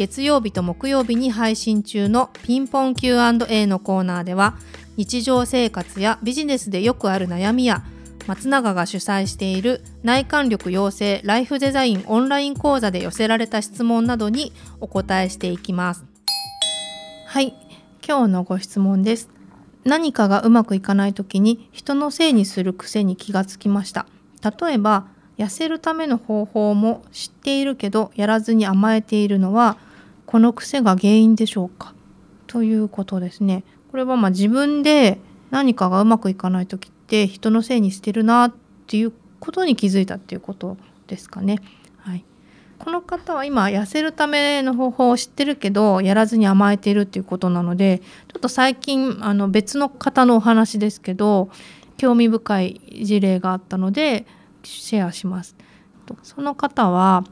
月曜日と木曜日に配信中のピンポン Q&A のコーナーでは日常生活やビジネスでよくある悩みや松永が主催している内観力養成ライフデザインオンライン講座で寄せられた質問などにお答えしていきます。はい。今日のご質問です。何かがうまくいかない時に人のせいにする癖に気がつきました。例えば痩せるための方法も知っているけどやらずに甘えているのはこの癖が原因でしょうか？ということですねこれはまあ自分で何かがうまくいかない時って人のせいにしてるなっていうことに気づいたっていうことですかね。はい、この方は今痩せるための方法を知ってるけどやらずに甘えているっていうことなのでちょっと最近あの別の方のお話ですけど興味深い事例があったのでシェアします。その方は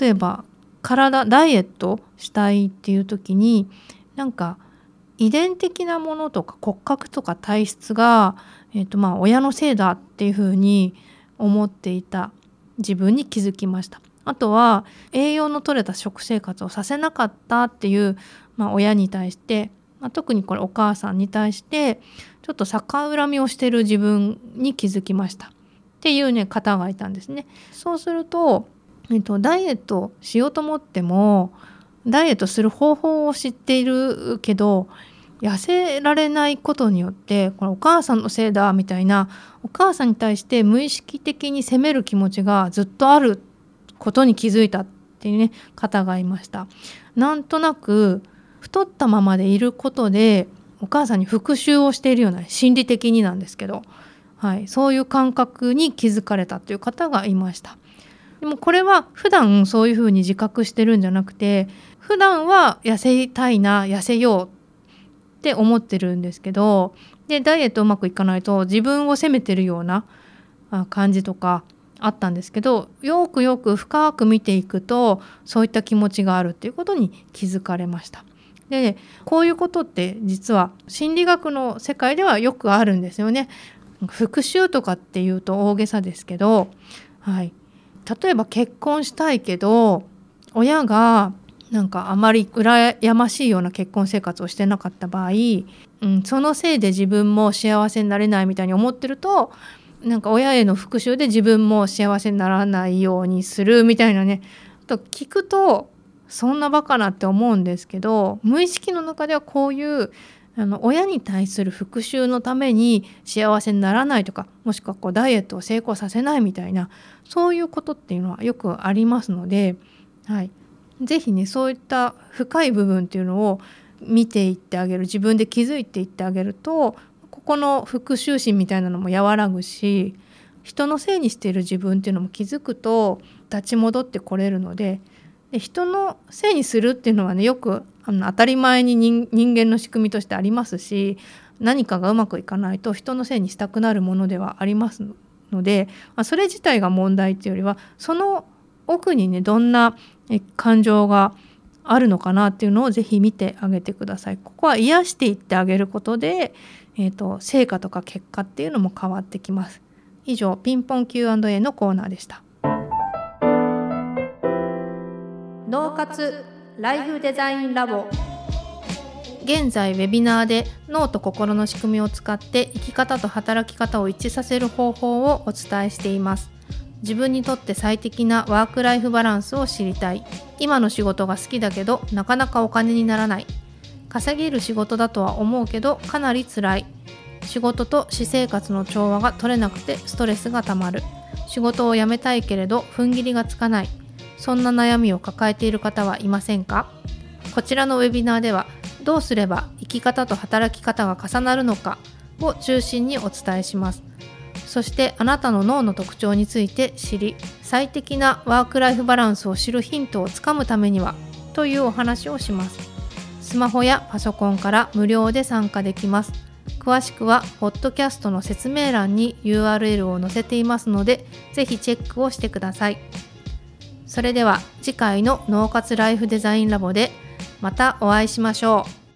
例えば体ダイエットしたいっていう時になんか遺伝的なものとか骨格とか体質が、えーとまあ、親のせいだっていうふうに思っていた自分に気づきました。あとは栄養の取れた食生活をさせなかったっていう、まあ、親に対して、まあ、特にこれお母さんに対してちょっと逆恨みをしてる自分に気づきましたっていうね方がいたんですね。そうすると、えっと、ダイエットしようと思ってもダイエットする方法を知っているけど痩せられないことによってこれお母さんのせいだみたいなお母さんに対して無意識的に責める気持ちがずっとあることに気づいたっていうね方がいました。なんとなく太ったままでいることでお母さんに復讐をしているような心理的になんですけど、はい、そういう感覚に気づかれたという方がいました。でもこれは普段そういうふうに自覚してるんじゃなくて普段は痩せたいな痩せようって思ってるんですけどでダイエットうまくいかないと自分を責めてるような感じとかあったんですけどよくよく深く見ていくとそういった気持ちがあるっていうことに気づかれました。でこういうことって実は心理学の世界ではよくあるんですよね。復讐とかっていうと大げさですけど、はい、例えば結婚したいけど親がなんかあまり羨ましいような結婚生活をしてなかった場合、うん、そのせいで自分も幸せになれないみたいに思ってるとなんか親への復讐で自分も幸せにならないようにするみたいなね。と聞くとそんなバカなって思うんですけど無意識の中ではこういうあの親に対する復讐のために幸せにならないとかもしくはこうダイエットを成功させないみたいなそういうことっていうのはよくありますので、はい、是非ねそういった深い部分っていうのを見ていってあげる自分で気づいていってあげるとここの復讐心みたいなのも和らぐし人のせいにしている自分っていうのも気づくと立ち戻ってこれるのでで人のせいにするっていうのはねよくあの当たり前に人間の仕組みとしてありますし何かがうまくいかないと人のせいにしたくなるものではありますので、まあ、それ自体が問題っていうよりはその奥にねどんな感情があるのかなっていうのをぜひ見てあげてください。ここは癒していってあげることで、えーと、成果とか結果っていうのも変わってきます。以上ピンポン Q&A のコーナーでした。脳活ライフデザインラボ。現在ウェビナーで脳と心の仕組みを使って生き方と働き方を一致させる方法をお伝えしています。自分にとって最適なワークライフバランスを知りたい。今の仕事が好きだけどなかなかお金にならない。稼げる仕事だとは思うけどかなり辛い。仕事と私生活の調和が取れなくてストレスがたまる。仕事を辞めたいけれど踏ん切りがつかない。そんな悩みを抱えている方はいませんか？こちらのウェビナーではどうすれば生き方と働き方が重なるのか？を中心にお伝えします。そしてあなたの脳の特徴について知り最適なワークライフバランスを知るヒントをつかむためにはというお話をします。スマホやパソコンから無料で参加できます。詳しくはポッドキャストの説明欄に URL を載せていますのでぜひチェックをしてください。それでは次回の脳活ライフデザインラボでまたお会いしましょう。